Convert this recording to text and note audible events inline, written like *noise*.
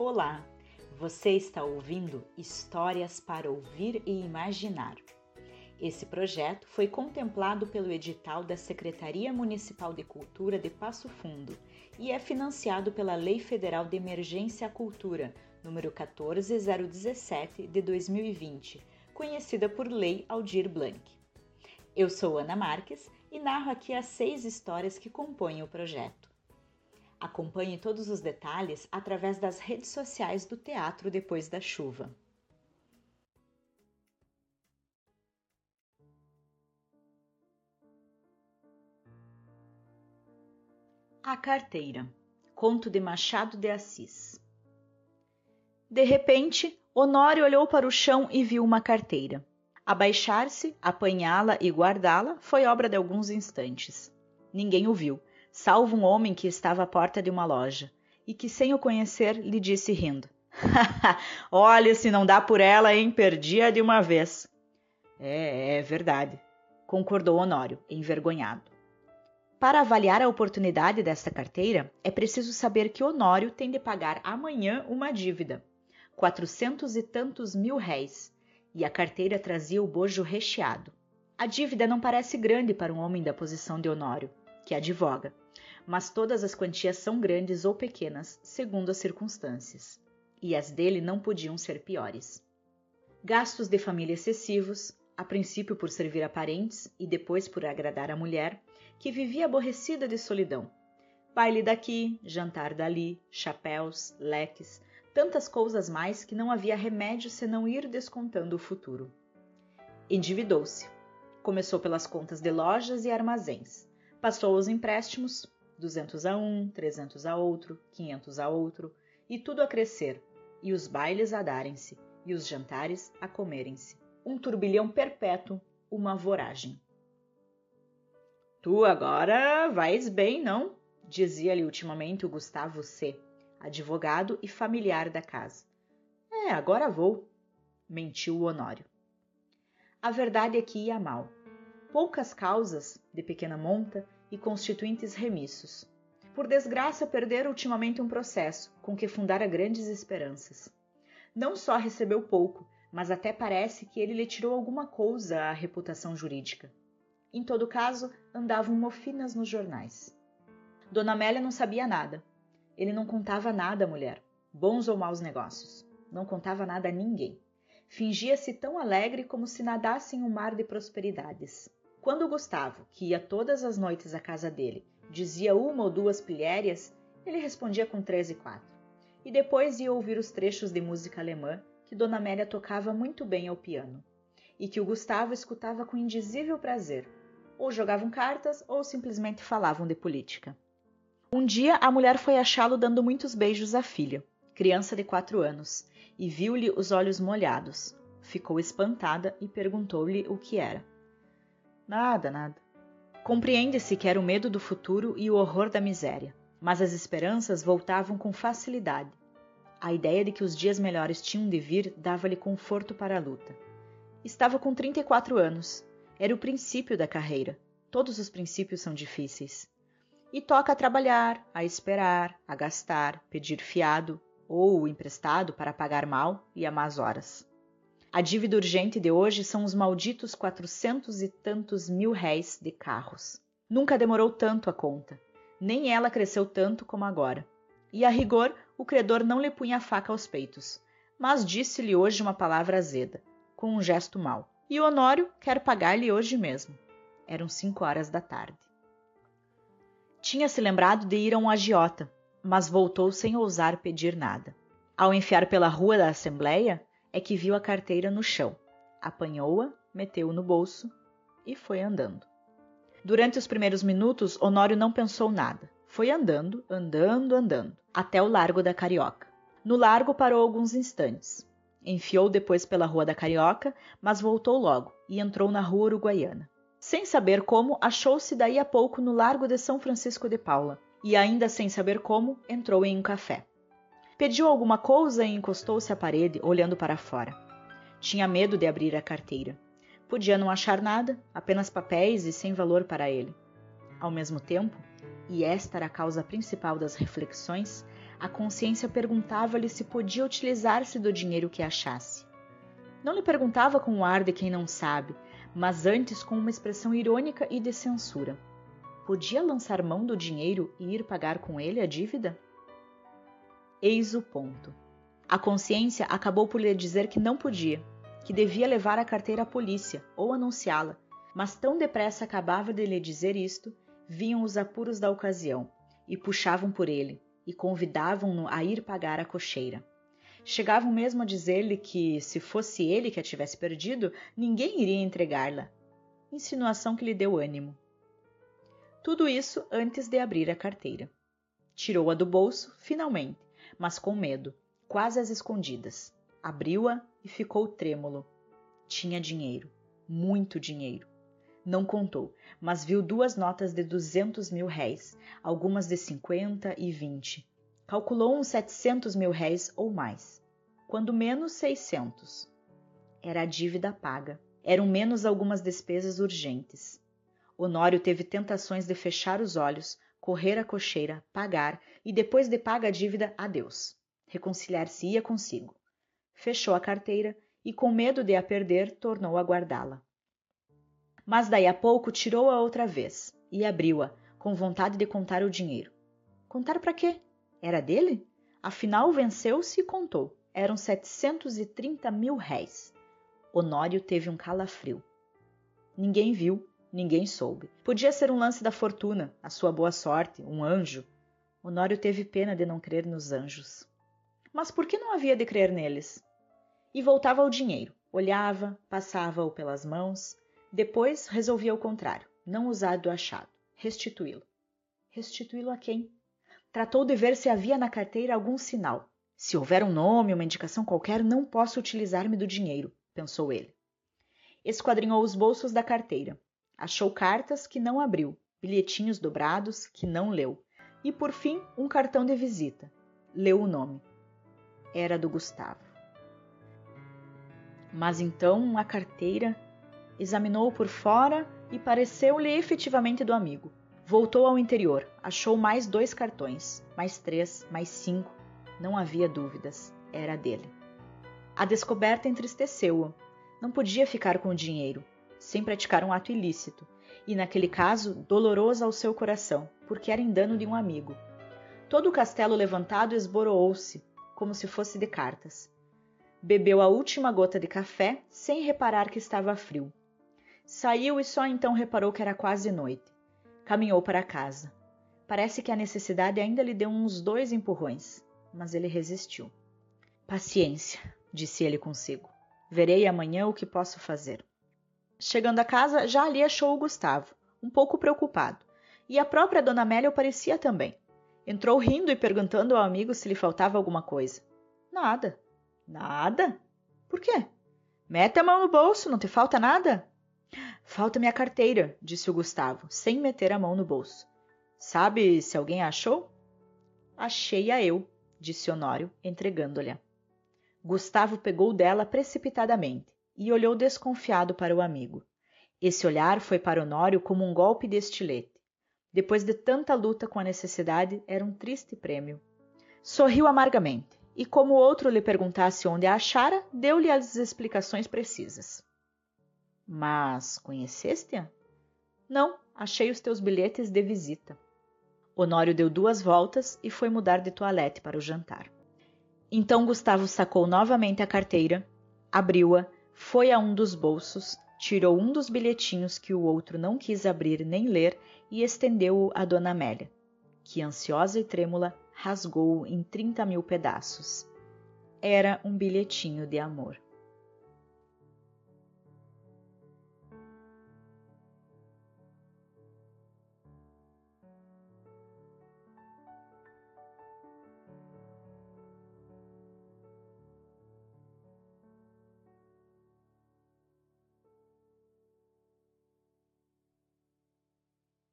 Olá, você está ouvindo Histórias para Ouvir e Imaginar. Esse projeto foi contemplado pelo edital da Secretaria Municipal de Cultura de Passo Fundo e é financiado pela Lei Federal de Emergência à Cultura, número 14017 de 2020, conhecida por Lei Aldir Blanc. Eu sou Ana Marques e narro aqui as seis histórias que compõem o projeto. Acompanhe todos os detalhes através das redes sociais do Teatro Depois da Chuva. A Carteira Conto de Machado de Assis De repente, Honório olhou para o chão e viu uma carteira. Abaixar-se, apanhá-la e guardá-la foi obra de alguns instantes. Ninguém o viu, salvo um homem que estava à porta de uma loja, e que, sem o conhecer, lhe disse rindo: *laughs* Olha, se não dá por ela, hein? Perdia de uma vez. É, é verdade, concordou Honório, envergonhado. Para avaliar a oportunidade desta carteira, é preciso saber que Honório tem de pagar amanhã uma dívida, quatrocentos e tantos mil réis, e a carteira trazia o bojo recheado. A dívida não parece grande para um homem da posição de Honório, que advoga, mas todas as quantias são grandes ou pequenas, segundo as circunstâncias, e as dele não podiam ser piores. Gastos de família excessivos, a princípio por servir a parentes e depois por agradar a mulher, que vivia aborrecida de solidão. Baile daqui, jantar dali, chapéus, leques, tantas coisas mais que não havia remédio senão ir descontando o futuro. Endividou-se. Começou pelas contas de lojas e armazéns. Passou aos empréstimos, 200 a um, 300 a outro, 500 a outro, e tudo a crescer, e os bailes a darem-se, e os jantares a comerem-se. Um turbilhão perpétuo, uma voragem. Tu agora vais bem, não? Dizia-lhe ultimamente o Gustavo C., advogado e familiar da casa. É, agora vou, mentiu o Honório. A verdade é que ia mal. Poucas causas, de pequena monta, e constituintes remissos. Por desgraça, perdera ultimamente um processo com que fundara grandes esperanças. Não só recebeu pouco, mas até parece que ele lhe tirou alguma coisa à reputação jurídica. Em todo caso, andavam mofinas nos jornais. Dona Amélia não sabia nada. Ele não contava nada à mulher, bons ou maus negócios. Não contava nada a ninguém. Fingia-se tão alegre como se nadasse em um mar de prosperidades. Quando Gustavo, que ia todas as noites à casa dele, dizia uma ou duas pilhérias, ele respondia com três e quatro. E depois ia ouvir os trechos de música alemã que Dona Amélia tocava muito bem ao piano, e que o Gustavo escutava com indizível prazer. Ou jogavam cartas ou simplesmente falavam de política. Um dia a mulher foi achá-lo dando muitos beijos à filha, criança de quatro anos, e viu-lhe os olhos molhados. Ficou espantada e perguntou-lhe o que era. Nada, nada. Compreende-se que era o medo do futuro e o horror da miséria, mas as esperanças voltavam com facilidade. A ideia de que os dias melhores tinham de vir dava-lhe conforto para a luta. Estava com 34 anos. Era o princípio da carreira. Todos os princípios são difíceis. E toca a trabalhar, a esperar, a gastar, pedir fiado ou emprestado para pagar mal e a más horas. A dívida urgente de hoje são os malditos quatrocentos e tantos mil réis de carros. Nunca demorou tanto a conta, nem ela cresceu tanto como agora. E a rigor, o credor não lhe punha a faca aos peitos, mas disse-lhe hoje uma palavra azeda, com um gesto mau. E Honório quer pagar-lhe hoje mesmo. Eram cinco horas da tarde. Tinha-se lembrado de ir a um agiota, mas voltou sem ousar pedir nada. Ao enfiar pela rua da Assembleia, é que viu a carteira no chão, apanhou-a, meteu-o no bolso e foi andando. Durante os primeiros minutos, Honório não pensou nada. Foi andando, andando, andando, até o Largo da Carioca. No largo parou alguns instantes. Enfiou depois pela Rua da Carioca, mas voltou logo e entrou na Rua Uruguaiana. Sem saber como, achou-se daí a pouco no Largo de São Francisco de Paula, e ainda sem saber como, entrou em um café. Pediu alguma coisa e encostou-se à parede, olhando para fora. Tinha medo de abrir a carteira. Podia não achar nada, apenas papéis e sem valor para ele. Ao mesmo tempo, e esta era a causa principal das reflexões, A consciência perguntava-lhe se podia utilizar-se do dinheiro que achasse. Não lhe perguntava com o ar de quem não sabe, mas antes com uma expressão irônica e de censura. Podia lançar mão do dinheiro e ir pagar com ele a dívida? Eis o ponto. A consciência acabou por lhe dizer que não podia, que devia levar a carteira à polícia ou anunciá-la, mas tão depressa acabava de lhe dizer isto, vinham os apuros da ocasião e puxavam por ele e convidavam-no a ir pagar a cocheira. Chegavam mesmo a dizer-lhe que, se fosse ele que a tivesse perdido, ninguém iria entregá-la. Insinuação que lhe deu ânimo. Tudo isso antes de abrir a carteira. Tirou-a do bolso, finalmente, mas com medo, quase às escondidas. Abriu-a e ficou trêmulo. Tinha dinheiro, muito dinheiro. Não contou, mas viu duas notas de duzentos mil réis, algumas de cinquenta e vinte. Calculou uns setecentos mil réis ou mais. Quando menos seiscentos. Era a dívida paga. Eram menos algumas despesas urgentes. Honório teve tentações de fechar os olhos, correr a cocheira, pagar e, depois de paga a dívida, adeus. Reconciliar-se-ia consigo. Fechou a carteira e, com medo de a perder, tornou a guardá-la mas daí a pouco tirou-a outra vez e abriu-a, com vontade de contar o dinheiro. Contar para quê? Era dele? Afinal, venceu-se e contou. Eram setecentos e trinta mil réis. Honório teve um calafrio. Ninguém viu, ninguém soube. Podia ser um lance da fortuna, a sua boa sorte, um anjo. Honório teve pena de não crer nos anjos. Mas por que não havia de crer neles? E voltava ao dinheiro. Olhava, passava-o pelas mãos, depois resolvia o contrário, não usar do achado, restituí-lo. Restituí-lo a quem? Tratou de ver se havia na carteira algum sinal. Se houver um nome, uma indicação qualquer, não posso utilizar-me do dinheiro, pensou ele. Esquadrinhou os bolsos da carteira. Achou cartas que não abriu, bilhetinhos dobrados que não leu, e por fim um cartão de visita. Leu o nome. Era do Gustavo. Mas então a carteira Examinou-o por fora e pareceu-lhe efetivamente do amigo. Voltou ao interior, achou mais dois cartões, mais três, mais cinco. Não havia dúvidas, era dele. A descoberta entristeceu-o. Não podia ficar com o dinheiro, sem praticar um ato ilícito, e naquele caso doloroso ao seu coração, porque era em dano de um amigo. Todo o castelo levantado esboroou-se, como se fosse de cartas. Bebeu a última gota de café, sem reparar que estava frio. Saiu e só então reparou que era quase noite. Caminhou para casa. Parece que a necessidade ainda lhe deu uns dois empurrões, mas ele resistiu. Paciência, disse ele consigo. Verei amanhã o que posso fazer. Chegando a casa, já ali achou o Gustavo, um pouco preocupado, e a própria dona Amélia o parecia também. Entrou rindo e perguntando ao amigo se lhe faltava alguma coisa. Nada. Nada? Por quê? Mete a mão no bolso, não te falta nada? Falta minha carteira, disse o Gustavo, sem meter a mão no bolso. Sabe se alguém a achou? Achei-a eu, disse Honório, entregando-lhe. Gustavo pegou dela precipitadamente e olhou desconfiado para o amigo. Esse olhar foi para Honório como um golpe de estilete. Depois de tanta luta com a necessidade, era um triste prêmio. Sorriu amargamente e, como o outro lhe perguntasse onde a achara, deu-lhe as explicações precisas. Mas conheceste-a? Não, achei os teus bilhetes de visita. Honório deu duas voltas e foi mudar de toilette para o jantar. Então Gustavo sacou novamente a carteira, abriu-a, foi a um dos bolsos, tirou um dos bilhetinhos que o outro não quis abrir nem ler e estendeu-o a Dona Amélia, que, ansiosa e trêmula, rasgou-o em trinta mil pedaços. Era um bilhetinho de amor.